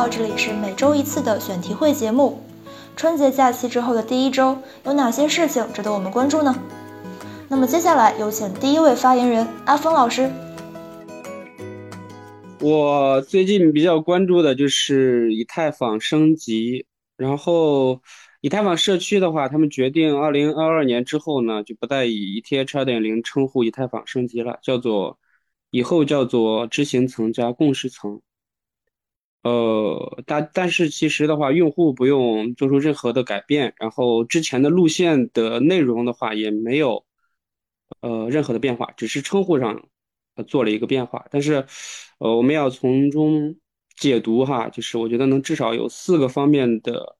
好，这里是每周一次的选题会节目。春节假期之后的第一周，有哪些事情值得我们关注呢？那么接下来有请第一位发言人阿峰老师。我最近比较关注的就是以太坊升级，然后以太坊社区的话，他们决定二零二二年之后呢，就不再以 ETH 二点零称呼以太坊升级了，叫做以后叫做执行层加共识层。呃，但但是其实的话，用户不用做出任何的改变，然后之前的路线的内容的话也没有呃任何的变化，只是称呼上做了一个变化。但是呃，我们要从中解读哈，就是我觉得能至少有四个方面的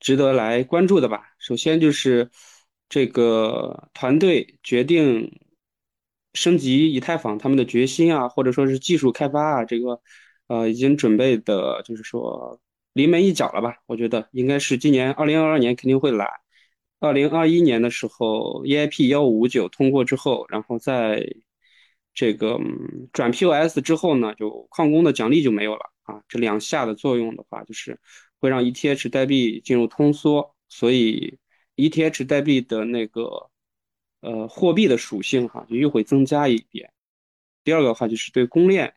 值得来关注的吧。首先就是这个团队决定升级以太坊他们的决心啊，或者说是技术开发啊，这个。呃，已经准备的，就是说临门一脚了吧？我觉得应该是今年二零二二年肯定会来。二零二一年的时候，EIP 幺五五九通过之后，然后在这个嗯转 POS 之后呢，就矿工的奖励就没有了啊。这两下的作用的话，就是会让 ETH 代币进入通缩，所以 ETH 代币的那个呃货币的属性哈，就又会增加一点。第二个的话，就是对公链。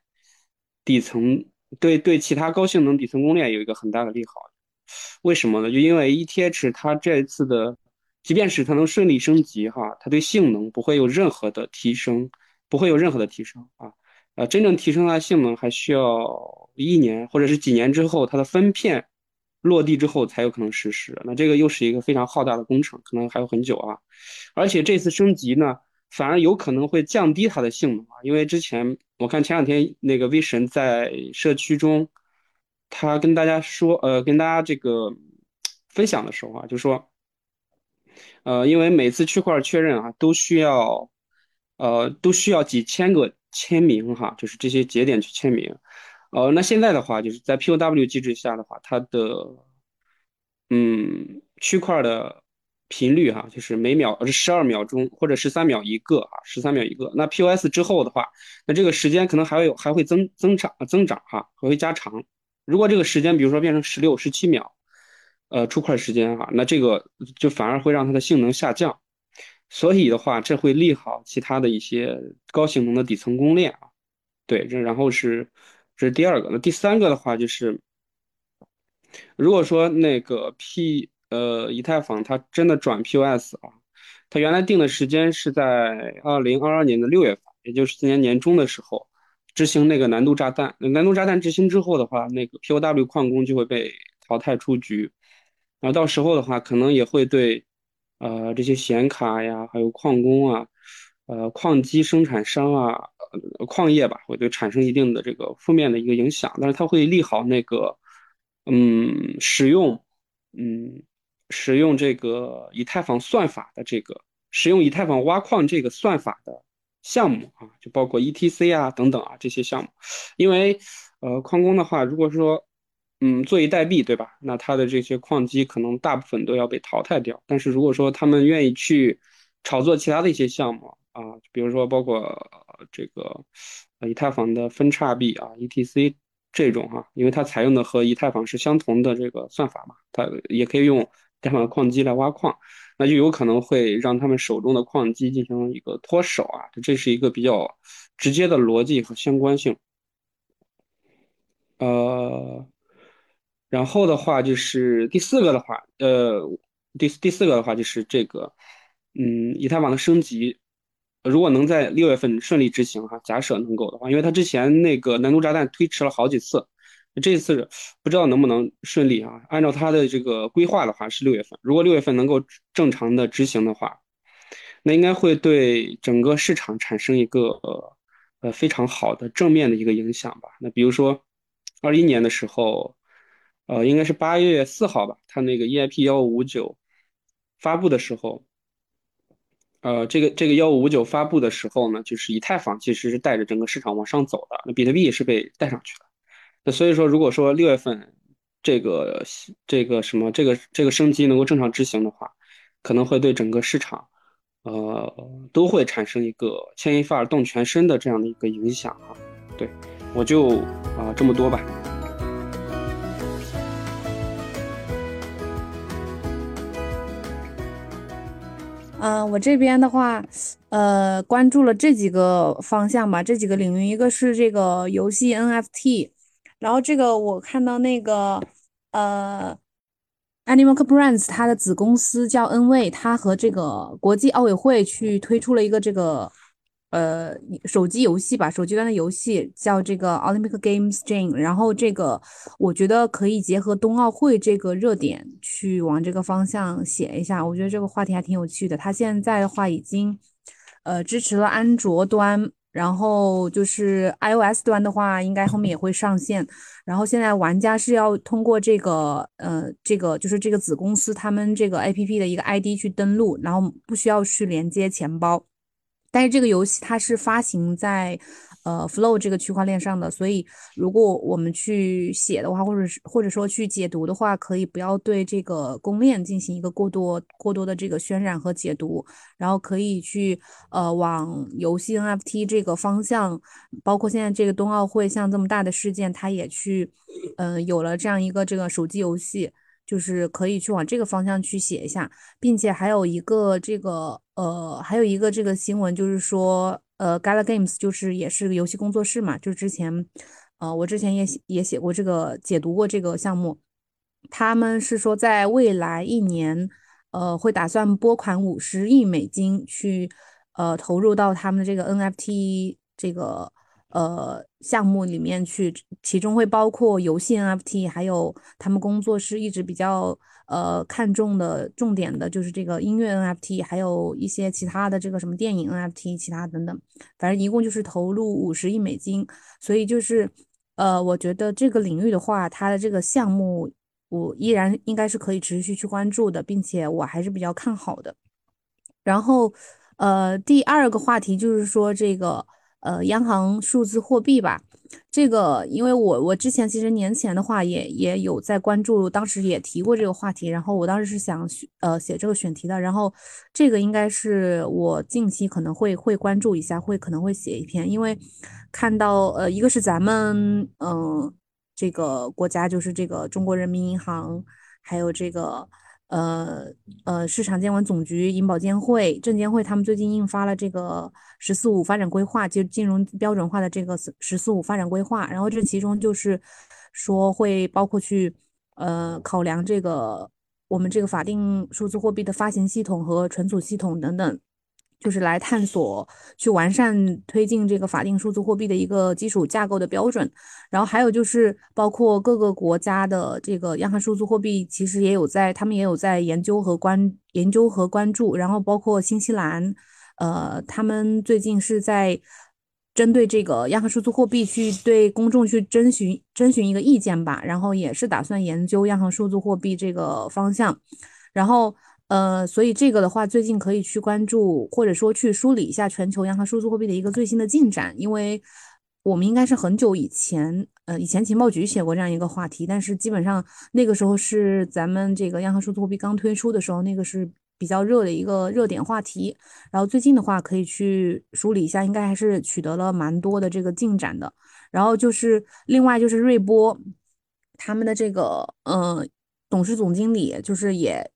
底层对对其他高性能底层公链有一个很大的利好，为什么呢？就因为 ETH 它这次的，即便是它能顺利升级哈，它对性能不会有任何的提升，不会有任何的提升啊，呃，真正提升它的性能还需要一年或者是几年之后，它的分片落地之后才有可能实施。那这个又是一个非常浩大的工程，可能还有很久啊，而且这次升级呢。反而有可能会降低它的性能啊，因为之前我看前两天那个 V 神在社区中，他跟大家说，呃，跟大家这个分享的时候啊，就说，呃，因为每次区块确认啊，都需要，呃，都需要几千个签名哈，就是这些节点去签名，呃，那现在的话，就是在 POW 机制下的话，它的，嗯，区块的。频率哈，就是每秒是十二秒钟或者十三秒一个啊，十三秒一个。那 POS 之后的话，那这个时间可能还会有还会增增长增长哈，还会加长。如果这个时间比如说变成十六、十七秒，呃，出块时间哈，那这个就反而会让它的性能下降。所以的话，这会利好其他的一些高性能的底层公链啊。对，这然后是这是第二个。那第三个的话就是，如果说那个 P 呃，以太坊它真的转 POS 啊，它原来定的时间是在二零二二年的六月份，也就是今年年中的时候执行那个难度炸弹。难度炸弹执行之后的话，那个 POW 矿工就会被淘汰出局。然后到时候的话，可能也会对呃这些显卡呀，还有矿工啊，呃矿机生产商啊，矿业吧，会对产生一定的这个负面的一个影响。但是它会利好那个嗯使用嗯。使用这个以太坊算法的这个使用以太坊挖矿这个算法的项目啊，就包括 ETC 啊等等啊这些项目，因为呃矿工的话，如果说嗯坐以待毙对吧，那他的这些矿机可能大部分都要被淘汰掉。但是如果说他们愿意去炒作其他的一些项目啊，比如说包括这个以太坊的分叉币啊 ETC 这种哈，因为它采用的和以太坊是相同的这个算法嘛，它也可以用。这样的矿机来挖矿，那就有可能会让他们手中的矿机进行一个脱手啊，这是一个比较直接的逻辑和相关性。呃，然后的话就是第四个的话，呃，第第四个的话就是这个，嗯，以太坊的升级，如果能在六月份顺利执行哈，假设能够的话，因为它之前那个难度炸弹推迟了好几次。这次不知道能不能顺利啊？按照他的这个规划的话是六月份，如果六月份能够正常的执行的话，那应该会对整个市场产生一个呃非常好的正面的一个影响吧。那比如说二一年的时候，呃应该是八月四号吧，他那个 EIP 幺五五九发布的时候，呃这个这个幺五五九发布的时候呢，就是以太坊其实是带着整个市场往上走的，那比特币也是被带上去的。那所以说，如果说六月份这个这个什么这个这个升级能够正常执行的话，可能会对整个市场，呃，都会产生一个牵一发而动全身的这样的一个影响啊。对，我就啊这么多吧。嗯，我这边的话，呃，关注了这几个方向吧，这几个领域，一个是这个游戏 NFT。然后这个我看到那个呃，Animal Brands 它的子公司叫 N 位，它和这个国际奥委会去推出了一个这个。呃，手机游戏吧，手机端的游戏叫这个 Olympic Games Jam，然后这个我觉得可以结合冬奥会这个热点去往这个方向写一下，我觉得这个话题还挺有趣的。它现在的话已经呃支持了安卓端，然后就是 iOS 端的话，应该后面也会上线。然后现在玩家是要通过这个呃这个就是这个子公司他们这个 APP 的一个 ID 去登录，然后不需要去连接钱包。但是这个游戏它是发行在，呃，Flow 这个区块链上的，所以如果我们去写的话，或者是或者说去解读的话，可以不要对这个公链进行一个过多过多的这个渲染和解读，然后可以去呃往游戏 NFT 这个方向，包括现在这个冬奥会像这么大的事件，它也去嗯有了这样一个这个手机游戏。就是可以去往这个方向去写一下，并且还有一个这个呃，还有一个这个新闻，就是说呃，Gala Games 就是也是个游戏工作室嘛，就之前呃，我之前也也写过这个解读过这个项目，他们是说在未来一年呃会打算拨款五十亿美金去呃投入到他们的这个 NFT 这个。呃，项目里面去，其中会包括游戏 NFT，还有他们工作室一直比较呃看重的重点的，就是这个音乐 NFT，还有一些其他的这个什么电影 NFT，其他等等，反正一共就是投入五十亿美金。所以就是呃，我觉得这个领域的话，它的这个项目我依然应该是可以持续去关注的，并且我还是比较看好的。然后呃，第二个话题就是说这个。呃，央行数字货币吧，这个因为我我之前其实年前的话也也有在关注，当时也提过这个话题，然后我当时是想呃写这个选题的，然后这个应该是我近期可能会会关注一下，会可能会写一篇，因为看到呃一个是咱们嗯这个国家就是这个中国人民银行，还有这个。呃呃，市场监管总局、银保监会、证监会，他们最近印发了这个“十四五”发展规划，就金融标准化的这个“十四五”发展规划。然后这其中就是说会包括去呃考量这个我们这个法定数字货币的发行系统和存储系统等等。就是来探索、去完善、推进这个法定数字货币的一个基础架构的标准，然后还有就是包括各个国家的这个央行数字货币，其实也有在，他们也有在研究和关研究和关注，然后包括新西兰，呃，他们最近是在针对这个央行数字货币去对公众去征询征询一个意见吧，然后也是打算研究央行数字货币这个方向，然后。呃，所以这个的话，最近可以去关注，或者说去梳理一下全球央行数字货币的一个最新的进展，因为我们应该是很久以前，呃，以前情报局写过这样一个话题，但是基本上那个时候是咱们这个央行数字货币刚推出的时候，那个是比较热的一个热点话题。然后最近的话，可以去梳理一下，应该还是取得了蛮多的这个进展的。然后就是另外就是瑞波他们的这个，嗯，董事总经理就是也。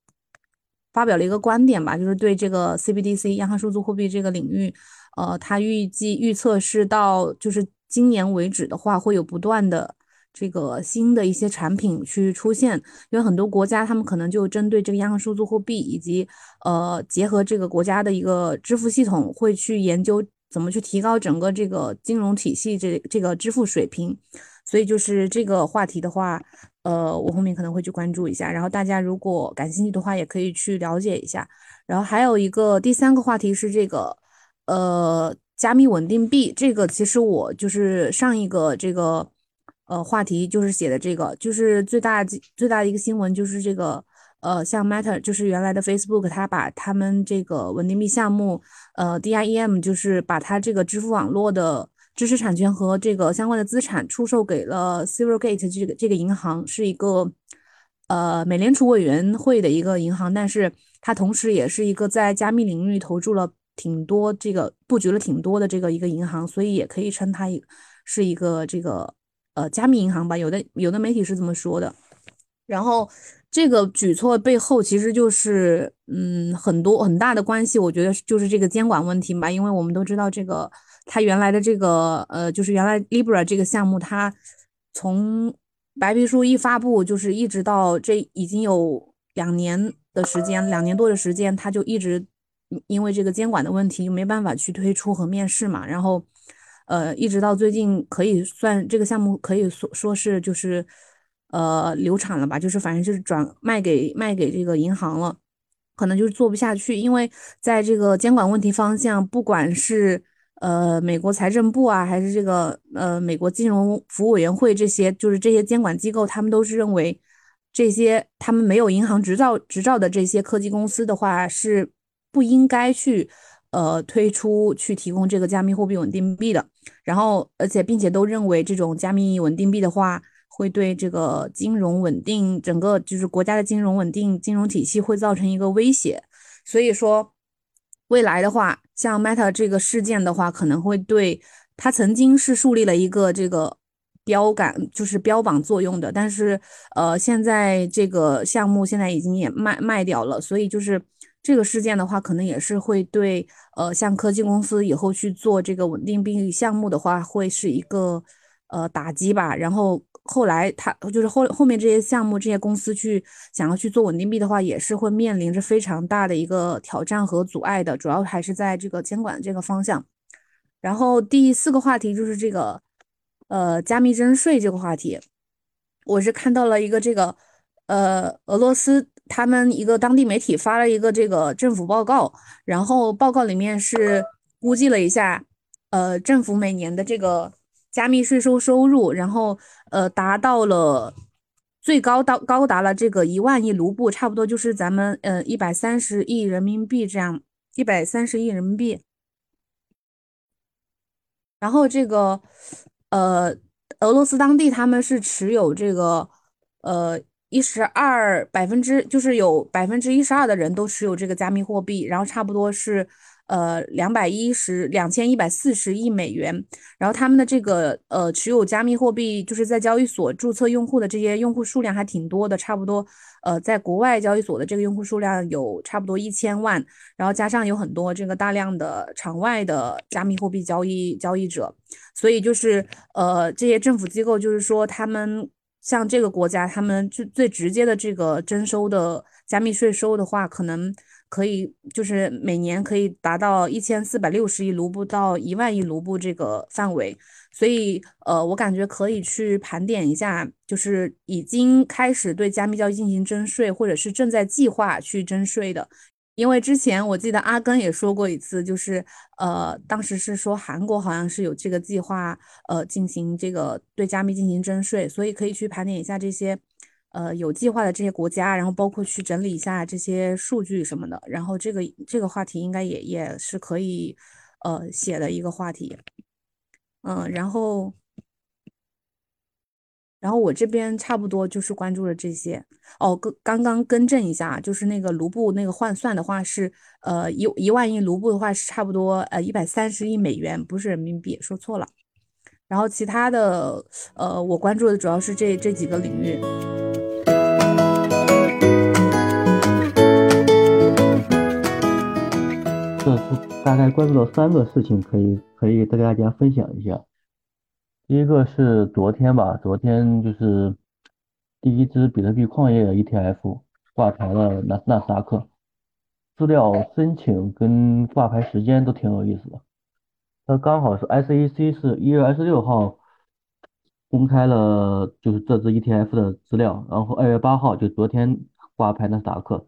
发表了一个观点吧，就是对这个 CBDC 央行数字货币这个领域，呃，他预计预测是到就是今年为止的话，会有不断的这个新的一些产品去出现，因为很多国家他们可能就针对这个央行数字货币以及呃结合这个国家的一个支付系统，会去研究怎么去提高整个这个金融体系这这个支付水平，所以就是这个话题的话。呃，我后面可能会去关注一下，然后大家如果感兴趣的话，也可以去了解一下。然后还有一个第三个话题是这个，呃，加密稳定币。这个其实我就是上一个这个呃话题就是写的这个，就是最大最大的一个新闻就是这个，呃，像 Meta 就是原来的 Facebook，它把他们这个稳定币项目，呃，DIEM 就是把它这个支付网络的。知识产权和这个相关的资产出售给了 Silvergate 这个这个银行，是一个呃美联储委员会的一个银行，但是它同时也是一个在加密领域投注了挺多这个布局了挺多的这个一个银行，所以也可以称它是一个这个呃加密银行吧。有的有的媒体是这么说的。然后这个举措背后其实就是，嗯，很多很大的关系，我觉得就是这个监管问题吧。因为我们都知道，这个它原来的这个，呃，就是原来 Libra 这个项目，它从白皮书一发布，就是一直到这已经有两年的时间，两年多的时间，它就一直因为这个监管的问题，就没办法去推出和面试嘛。然后，呃，一直到最近，可以算这个项目可以说说是就是。呃，流产了吧？就是反正就是转卖给卖给这个银行了，可能就是做不下去，因为在这个监管问题方向，不管是呃美国财政部啊，还是这个呃美国金融服务委员会这些，就是这些监管机构，他们都是认为这些他们没有银行执照执照的这些科技公司的话，是不应该去呃推出去提供这个加密货币稳定币的。然后，而且并且都认为这种加密稳定币的话。会对这个金融稳定，整个就是国家的金融稳定、金融体系会造成一个威胁。所以说，未来的话，像 Meta 这个事件的话，可能会对它曾经是树立了一个这个标杆，就是标榜作用的。但是，呃，现在这个项目现在已经也卖卖掉了，所以就是这个事件的话，可能也是会对呃，像科技公司以后去做这个稳定币项目的话，会是一个呃打击吧。然后。后来，他就是后后面这些项目、这些公司去想要去做稳定币的话，也是会面临着非常大的一个挑战和阻碍的，主要还是在这个监管这个方向。然后第四个话题就是这个，呃，加密征税这个话题，我是看到了一个这个，呃，俄罗斯他们一个当地媒体发了一个这个政府报告，然后报告里面是估计了一下，呃，政府每年的这个。加密税收收入，然后呃达到了最高到高达了这个一万亿卢布，差不多就是咱们呃一百三十亿人民币这样，一百三十亿人民币。然后这个呃俄罗斯当地他们是持有这个呃一十二百分之，就是有百分之一十二的人都持有这个加密货币，然后差不多是。呃，两百一十两千一百四十亿美元，然后他们的这个呃持有加密货币，就是在交易所注册用户的这些用户数量还挺多的，差不多呃在国外交易所的这个用户数量有差不多一千万，然后加上有很多这个大量的场外的加密货币交易交易者，所以就是呃这些政府机构就是说他们像这个国家，他们最最直接的这个征收的加密税收的话，可能。可以，就是每年可以达到一千四百六十亿卢布到一万亿卢布这个范围，所以呃，我感觉可以去盘点一下，就是已经开始对加密交易进行征税，或者是正在计划去征税的。因为之前我记得阿根也说过一次，就是呃，当时是说韩国好像是有这个计划，呃，进行这个对加密进行征税，所以可以去盘点一下这些。呃，有计划的这些国家，然后包括去整理一下这些数据什么的，然后这个这个话题应该也也是可以呃写的一个话题，嗯，然后然后我这边差不多就是关注了这些哦，刚刚刚更正一下，就是那个卢布那个换算的话是呃一一万亿卢布的话是差不多呃一百三十亿美元，不是人民币，说错了。然后其他的呃我关注的主要是这这几个领域。大概关注了三个事情，可以可以再跟大家分享一下。第一个是昨天吧，昨天就是第一支比特币矿业的 ETF 挂牌了纳纳斯达克，资料申请跟挂牌时间都挺有意思的。它刚好是 SEC 是一月二十六号公开了就是这支 ETF 的资料，然后二月八号就昨天挂牌纳斯达克，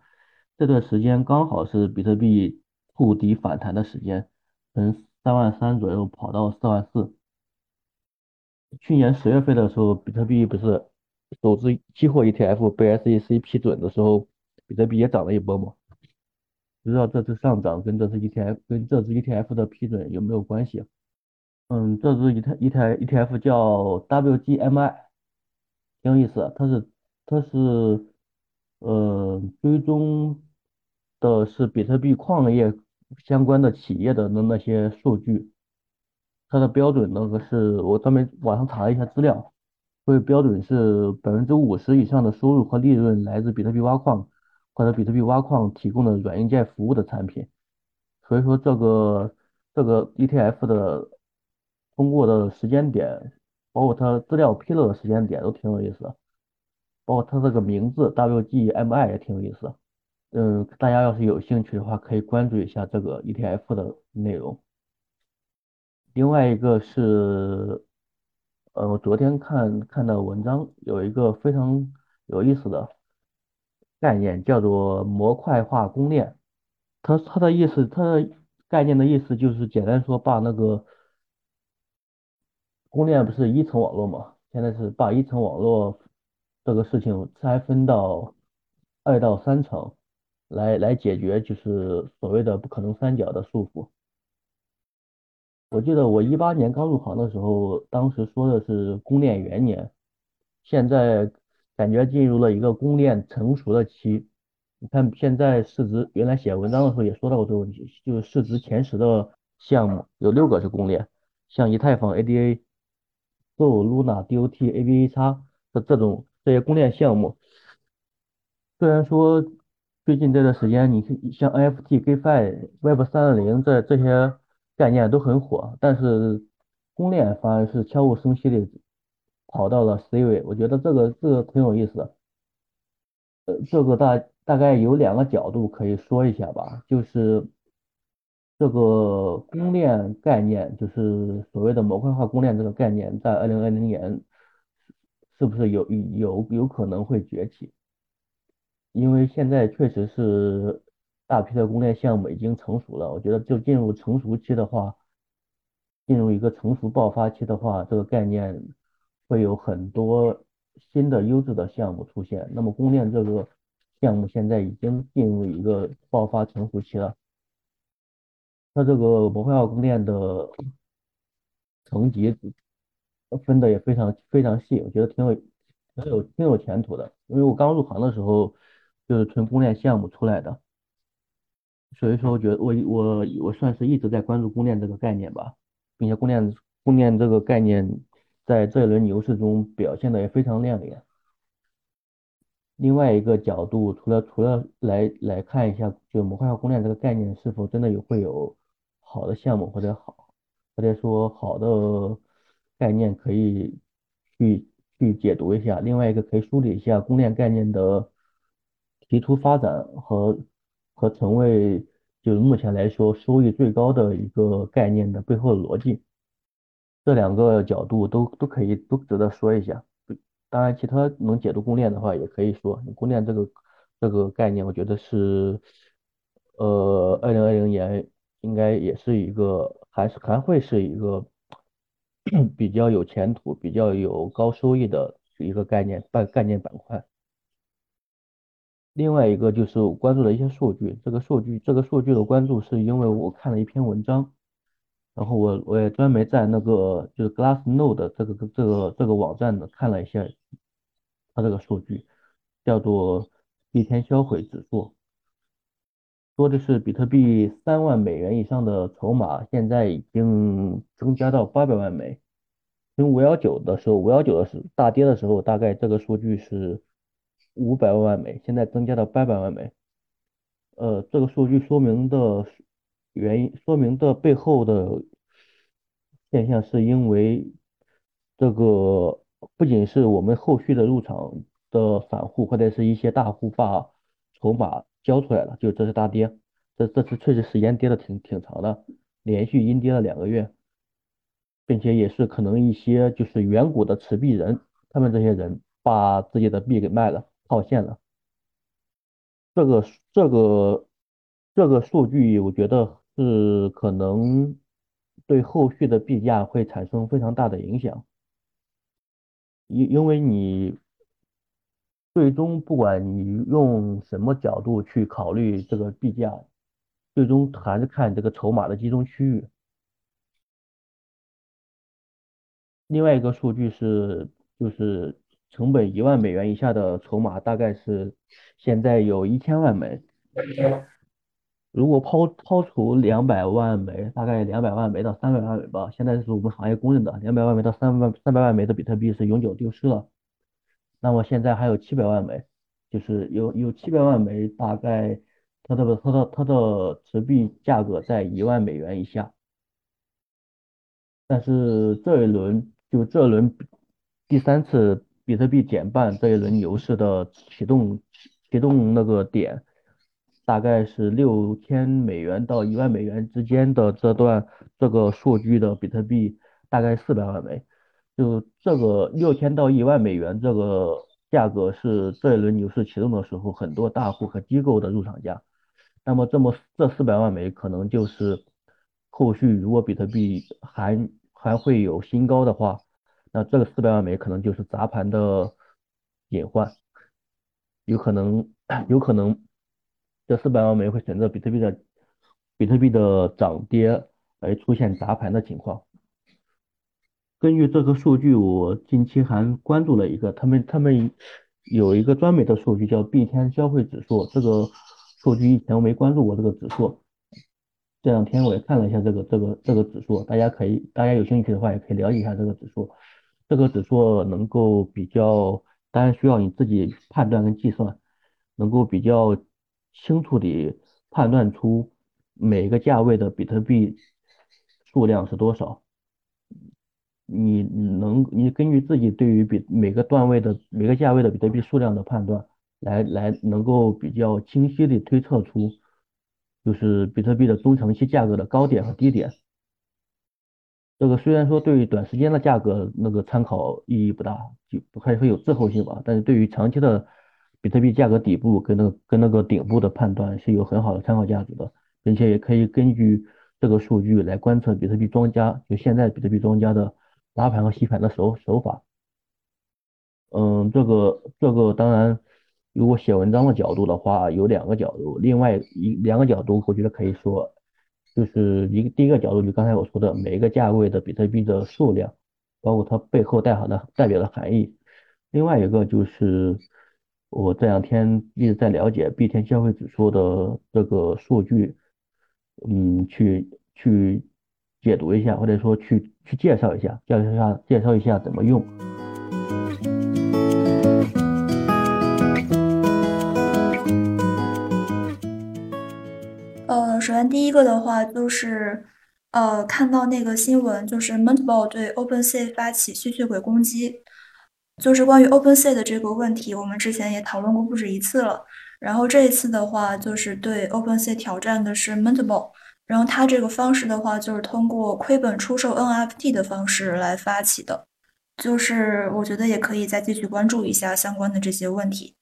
这段时间刚好是比特币。触底反弹的时间，从三万三左右跑到四万四。去年十月份的时候，比特币不是首支期货 ETF 被 SEC 批准的时候，比特币也涨了一波嘛？不知道这次上涨跟这次 ETF 跟这支 ETF 的批准有没有关系？嗯，这支 ET ET ETF 叫 WGMI，挺有意思，它是它是呃追踪的是比特币矿业。相关的企业的那那些数据，它的标准那个是我专门网上查了一下资料，所以标准是百分之五十以上的收入和利润来自比特币挖矿或者比特币挖矿提供的软硬件服务的产品。所以说这个这个 ETF 的通过的时间点，包括它资料披露的时间点都挺有意思，包括它这个名字 WGMI 也挺有意思。嗯，大家要是有兴趣的话，可以关注一下这个 ETF 的内容。另外一个是，呃，我昨天看看的文章有一个非常有意思的概念，叫做模块化公链。它它的意思，它的概念的意思就是简单说，把那个公链不是一层网络嘛，现在是把一层网络这个事情拆分到二到三层，来来解决就是所谓的不可能三角的束缚。我记得我一八年刚入行的时候，当时说的是公链元年，现在感觉进入了一个公链成熟的期。你看现在市值，原来写文章的时候也说到过这个问题，就是市值前十的项目有六个是公链，像以太坊 ADA、SO、Luna、DOT、ABA 叉的这种这些公链项目，虽然说最近这段时间，你像 NFT、GFI、Web 三点零这这些。概念都很火，但是公链反而是悄无声息的跑到了 C 位，我觉得这个这个挺有意思的。呃，这个大大概有两个角度可以说一下吧，就是这个公链概念，就是所谓的模块化公链这个概念，在二零二零年是不是有有有可能会崛起？因为现在确实是。大批的公链项目已经成熟了，我觉得就进入成熟期的话，进入一个成熟爆发期的话，这个概念会有很多新的优质的项目出现。那么公链这个项目现在已经进入一个爆发成熟期了，它这个模块化公链的层级分的也非常非常细，我觉得挺有挺有挺有前途的。因为我刚入行的时候就是纯公链项目出来的。所以说，我觉得我我我算是一直在关注公链这个概念吧，并且公链公链这个概念在这一轮牛市中表现的也非常亮眼。另外一个角度，除了除了来来看一下，就模块化公链这个概念是否真的有会有好的项目或者好，或者说好的概念可以去去解读一下。另外一个可以梳理一下公链概念的提出发展和。和成为就是目前来说收益最高的一个概念的背后的逻辑，这两个角度都都可以都值得说一下。当然，其他能解读公链的话也可以说。公链这个这个概念，我觉得是呃，二零二零年应该也是一个还是还会是一个比较有前途、比较有高收益的一个概念半概念板块。另外一个就是我关注的一些数据，这个数据这个数据的关注是因为我看了一篇文章，然后我我也专门在那个就是 Glassnode 这个这个这个网站的看了一下它这个数据，叫做一天销毁指数，说的是比特币三万美元以上的筹码现在已经增加到八百万枚，从五幺九的时候五幺九的时大跌的时候，大概这个数据是。五百万枚，现在增加到八百万枚。呃，这个数据说明的原因，说明的背后的现象，是因为这个不仅是我们后续的入场的散户或者是一些大户把筹码交出来了，就这次大跌，这这次确实时间跌的挺挺长的，连续阴跌了两个月，并且也是可能一些就是远古的持币人，他们这些人把自己的币给卖了。套现了，这个这个这个数据，我觉得是可能对后续的币价会产生非常大的影响，因因为你最终不管你用什么角度去考虑这个币价，最终还是看这个筹码的集中区域。另外一个数据是就是。成本一万美元以下的筹码大概是现在有一千万枚，如果抛抛除两百万枚，大概两百万枚到三百万枚吧，现在是我们行业公认的两百万枚到三万三百万枚的比特币是永久丢失了。那么现在还有七百万枚，就是有有七百万枚，大概它的它的它的持币价格在一万美元以下。但是这一轮就这轮第三次比特币减半这一轮牛市的启动启动那个点。大概是六千美元到一万美元之间的这段这个数据的比特币大概四百万枚，就这个六千到一万美元这个价格是这一轮牛市启动的时候很多大户和机构的入场价。那么这么这四百万枚可能就是后续如果比特币还还会有新高的话，那这个四百万枚可能就是砸盘的隐患，有可能有可能。这四百万枚会选择比特币的比特币的涨跌而出现砸盘的情况。根据这个数据，我近期还关注了一个，他们他们有一个专门的数据叫币天消费指数。这个数据以前我没关注过这个指数，这两天我也看了一下这个这个这个指数，大家可以大家有兴趣的话也可以了解一下这个指数。这个指数能够比较，当然需要你自己判断跟计算，能够比较。清楚地判断出每个价位的比特币数量是多少，你能你根据自己对于比每个段位的每个价位的比特币数量的判断，来来能够比较清晰地推测出，就是比特币的中长期价格的高点和低点。这个虽然说对于短时间的价格那个参考意义不大，就不可以说有滞后性吧，但是对于长期的。比特币价格底部跟那个跟那个顶部的判断是有很好的参考价值的，并且也可以根据这个数据来观测比特币庄家就现在比特币庄家的拉盘和吸盘的手手法。嗯，这个这个当然，如果写文章的角度的话，有两个角度，另外一两个角度我觉得可以说，就是一个第一个角度就刚才我说的每一个价位的比特币的数量，包括它背后代含的代表的含义，另外一个就是。我这两天一直在了解币天消费指数的这个数据，嗯，去去解读一下，或者说去去介绍一下，介绍一下介绍一下怎么用。首先第一个的话就是，呃，看到那个新闻，就是 Montball 对 OpenSea 发起吸血鬼攻击。就是关于 OpenSea 的这个问题，我们之前也讨论过不止一次了。然后这一次的话，就是对 OpenSea 挑战的是 Montball，然后它这个方式的话，就是通过亏本出售 NFT 的方式来发起的。就是我觉得也可以再继续关注一下相关的这些问题。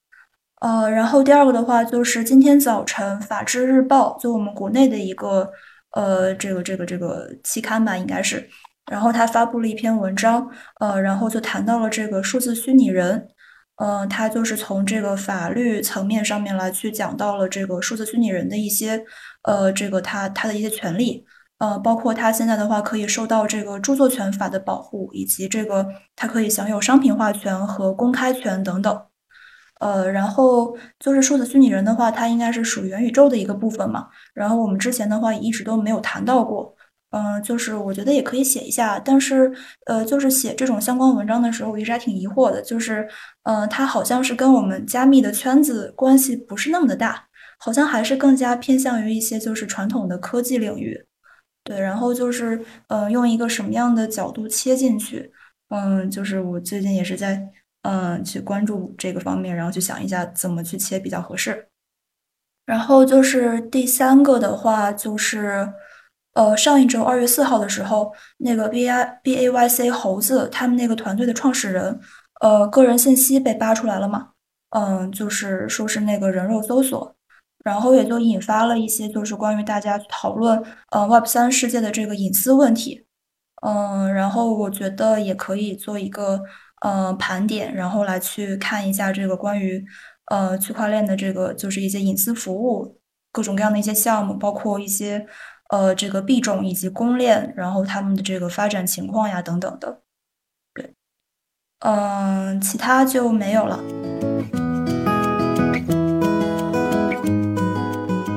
呃，然后第二个的话，就是今天早晨《法制日报》就我们国内的一个呃这个这个这个期刊吧，应该是。然后他发布了一篇文章，呃，然后就谈到了这个数字虚拟人，呃，他就是从这个法律层面上面来去讲到了这个数字虚拟人的一些，呃，这个他他的一些权利，呃，包括他现在的话可以受到这个著作权法的保护，以及这个他可以享有商品化权和公开权等等，呃，然后就是数字虚拟人的话，它应该是属于元宇宙的一个部分嘛，然后我们之前的话一直都没有谈到过。嗯，就是我觉得也可以写一下，但是呃，就是写这种相关文章的时候，我一直还挺疑惑的，就是嗯，它好像是跟我们加密的圈子关系不是那么的大，好像还是更加偏向于一些就是传统的科技领域。对，然后就是嗯，用一个什么样的角度切进去？嗯，就是我最近也是在嗯去关注这个方面，然后去想一下怎么去切比较合适。然后就是第三个的话就是。呃，上一周二月四号的时候，那个 B I B A Y C 猴子他们那个团队的创始人，呃，个人信息被扒出来了嘛？嗯，就是说是那个人肉搜索，然后也就引发了一些就是关于大家讨论呃 Web 三世界的这个隐私问题。嗯，然后我觉得也可以做一个呃盘点，然后来去看一下这个关于呃区块链的这个就是一些隐私服务各种各样的一些项目，包括一些。呃，这个币种以及公链，然后他们的这个发展情况呀，等等的，对，嗯，其他就没有了。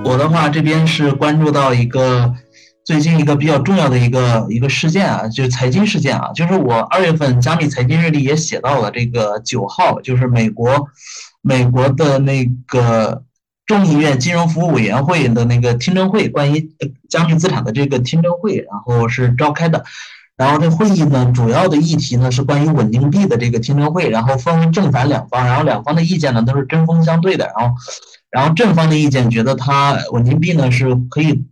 我我的话这边是关注到一个最近一个比较重要的一个一个事件啊，就是财经事件啊，就是我二月份加密财经日历也写到了这个九号，就是美国美国的那个众议院金融服务委员会的那个听证会，关于加密资产的这个听证会，然后是召开的。然后这会议呢，主要的议题呢是关于稳定币的这个听证会，然后分为正反两方，然后两方的意见呢都是针锋相对的，然后，然后正方的意见觉得它稳定币呢是可以，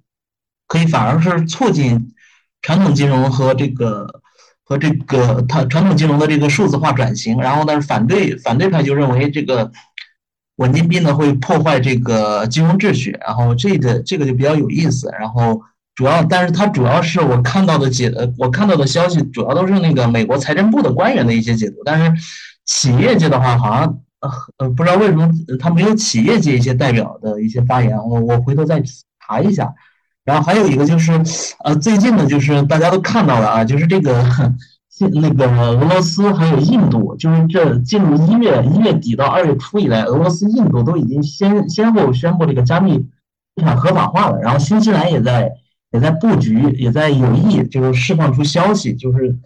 可以反而是促进传统金融和这个和这个它传统金融的这个数字化转型，然后但是反对反对派就认为这个稳定币呢会破坏这个金融秩序，然后这个这个就比较有意思，然后。主要，但是它主要是我看到的解，我看到的消息主要都是那个美国财政部的官员的一些解读。但是企业界的话，好像呃，不知道为什么他没有企业界一些代表的一些发言。我我回头再查一下。然后还有一个就是，呃，最近的就是大家都看到了啊，就是这个那个俄罗斯还有印度，就是这进入一月一月底到二月初以来，俄罗斯、印度都已经先先后宣布这个加密资产合法化了。然后新西兰也在。也在布局，也在有意，就是释放出消息，就是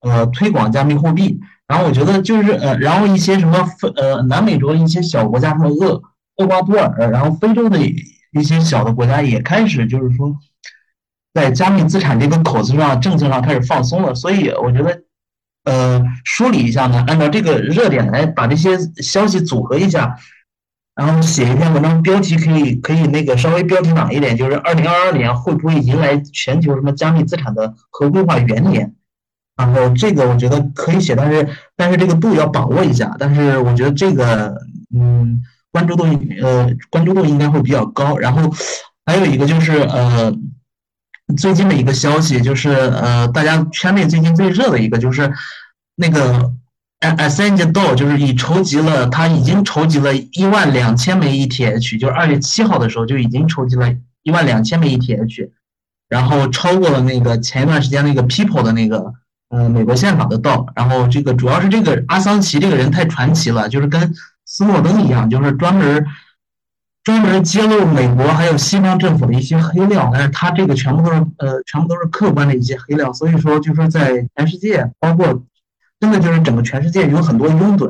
呃推广加密货币。然后我觉得就是呃，然后一些什么非呃南美洲一些小国家，什么厄厄瓜多尔，然后非洲的一些小的国家也开始就是说，在加密资产这个口子上政策上开始放松了。所以我觉得呃梳理一下呢，按照这个热点来把这些消息组合一下。然后写一篇文章，标题可以可以那个稍微标题党一点，就是二零二二年会不会迎来全球什么加密资产的合规化元年？然后这个我觉得可以写，但是但是这个度要把握一下。但是我觉得这个嗯关注度呃关注度应该会比较高。然后还有一个就是呃最近的一个消息，就是呃大家圈内最近最热的一个就是那个。Ascend Do 就是已筹集了，他已经筹集了一万两千枚 ETH，就是二月七号的时候就已经筹集了一万两千枚 ETH，然后超过了那个前一段时间那个 People 的那个呃美国宪法的 Do，然后这个主要是这个阿桑奇这个人太传奇了，就是跟斯诺登一样，就是专门专门揭露美国还有西方政府的一些黑料，但是他这个全部都是呃全部都是客观的一些黑料，所以说就是在全世界包括。真的就是整个全世界有很多拥趸，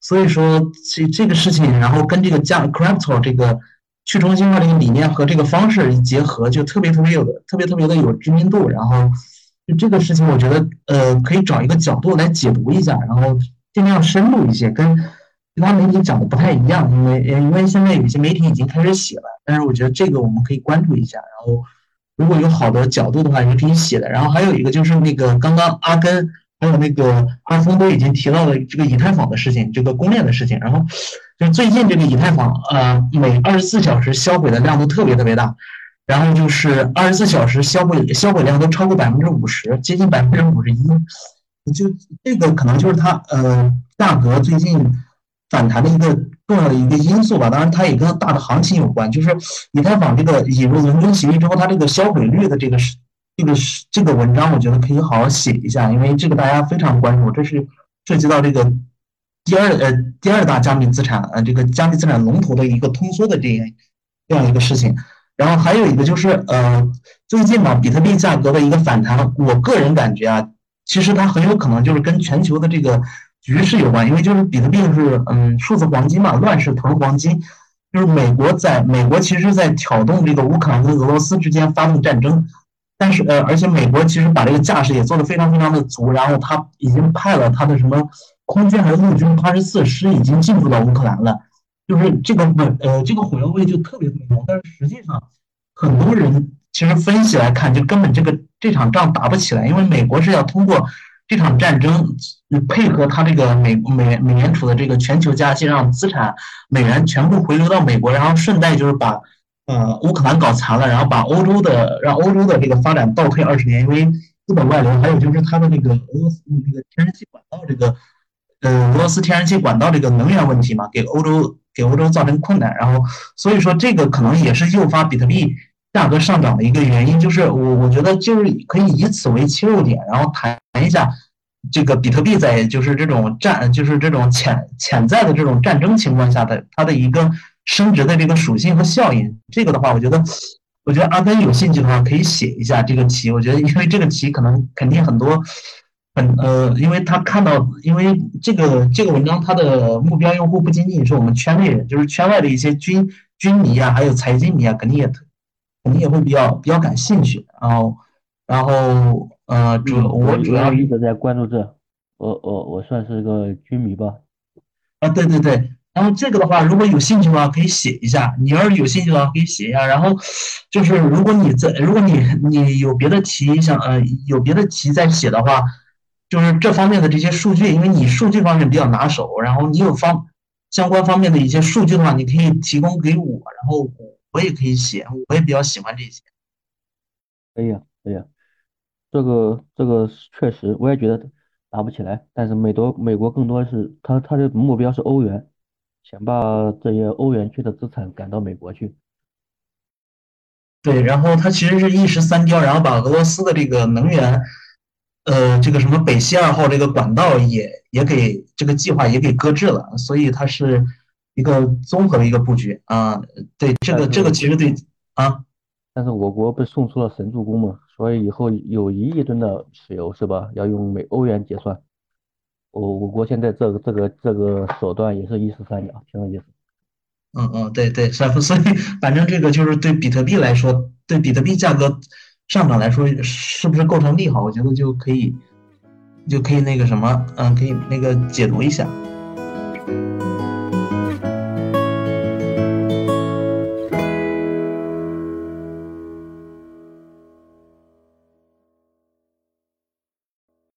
所以说这这个事情，然后跟这个加 crypto 这个去中心化这个理念和这个方式一结合，就特别特别有特别特别的有知名度。然后就这个事情，我觉得呃可以找一个角度来解读一下，然后尽量深入一些，跟其他媒体讲的不太一样。因为因为现在有些媒体已经开始写了，但是我觉得这个我们可以关注一下。然后如果有好的角度的话，也可以写的。然后还有一个就是那个刚刚阿根。还有那个阿峰都已经提到了这个以太坊的事情，这个公链的事情。然后就最近这个以太坊，呃，每二十四小时销毁的量都特别特别大，然后就是二十四小时销毁销毁量都超过百分之五十，接近百分之五十一。就这个可能就是它呃价格最近反弹的一个重要的一个因素吧。当然，它也跟大的行情有关。就是以太坊这个引入伦敦协议之后，它这个销毁率的这个是。这个是这个文章，我觉得可以好好写一下，因为这个大家非常关注，这是涉及到这个第二呃第二大加密资产呃这个加密资产龙头的一个通缩的这样这样一个事情。然后还有一个就是呃最近嘛比特币价格的一个反弹，我个人感觉啊，其实它很有可能就是跟全球的这个局势有关，因为就是比特币是嗯数字黄金嘛，乱世囤黄金，就是美国在美国其实在挑动这个乌克兰跟俄罗斯之间发动战争。但是呃，而且美国其实把这个架势也做得非常非常的足，然后他已经派了他的什么空军还是陆军八十四师已经进入到乌克兰了，就是这个呃这个火药味就特别特别浓。但是实际上，很多人其实分析来看，就根本这个这场仗打不起来，因为美国是要通过这场战争配合他这个美美美联储的这个全球加息，让资产美元全部回流到美国，然后顺带就是把。呃，乌克兰搞残了，然后把欧洲的让欧洲的这个发展倒退二十年，因为资本外流，还有就是它的那个俄罗斯那个天然气管道这个，呃，俄罗斯天然气管道这个能源问题嘛，给欧洲给欧洲造成困难，然后所以说这个可能也是诱发比特币价格上涨的一个原因，就是我我觉得就是可以以此为切入点，然后谈一下这个比特币在就是这种战就是这种潜潜在的这种战争情况下的它的一个。升值的这个属性和效应。这个的话，我觉得，我觉得阿根有兴趣的话可以写一下这个题。我觉得，因为这个题可能肯定很多，很呃，因为他看到，因为这个这个文章它的目标用户不仅仅是我们圈内人，就是圈外的一些军军迷啊，还有财经迷啊，肯定也肯定也会比较比较感兴趣。然后，然后呃，主我主要一直在关注这。我我我算是个军迷吧，啊对对对，然后这个的话，如果有兴趣的话，可以写一下。你要是有兴趣的话，可以写一下。然后就是如果你在，如果你你有别的题想呃有别的题在写的话，就是这方面的这些数据，因为你数据方面比较拿手，然后你有方相关方面的一些数据的话，你可以提供给我，然后我也可以写，我也比较喜欢这些。可以啊，可以啊，这个这个确实，我也觉得。打不起来，但是美多美国更多是他他的目标是欧元，想把这些欧元区的资产赶到美国去。对，然后他其实是一石三雕，然后把俄罗斯的这个能源，呃，这个什么北溪二号这个管道也也给这个计划也给搁置了，所以它是一个综合的一个布局啊。对，这个这个其实对啊。但是我国被送出了神助攻嘛，所以以后有一亿吨的石油是吧？要用美欧元结算。我我国现在这个这个这个手段也是一石三鸟，挺有意思。嗯嗯，对对，所以反正这个就是对比特币来说，对比特币价格上涨来说，是不是构成利好？我觉得就可以就可以那个什么，嗯，可以那个解读一下。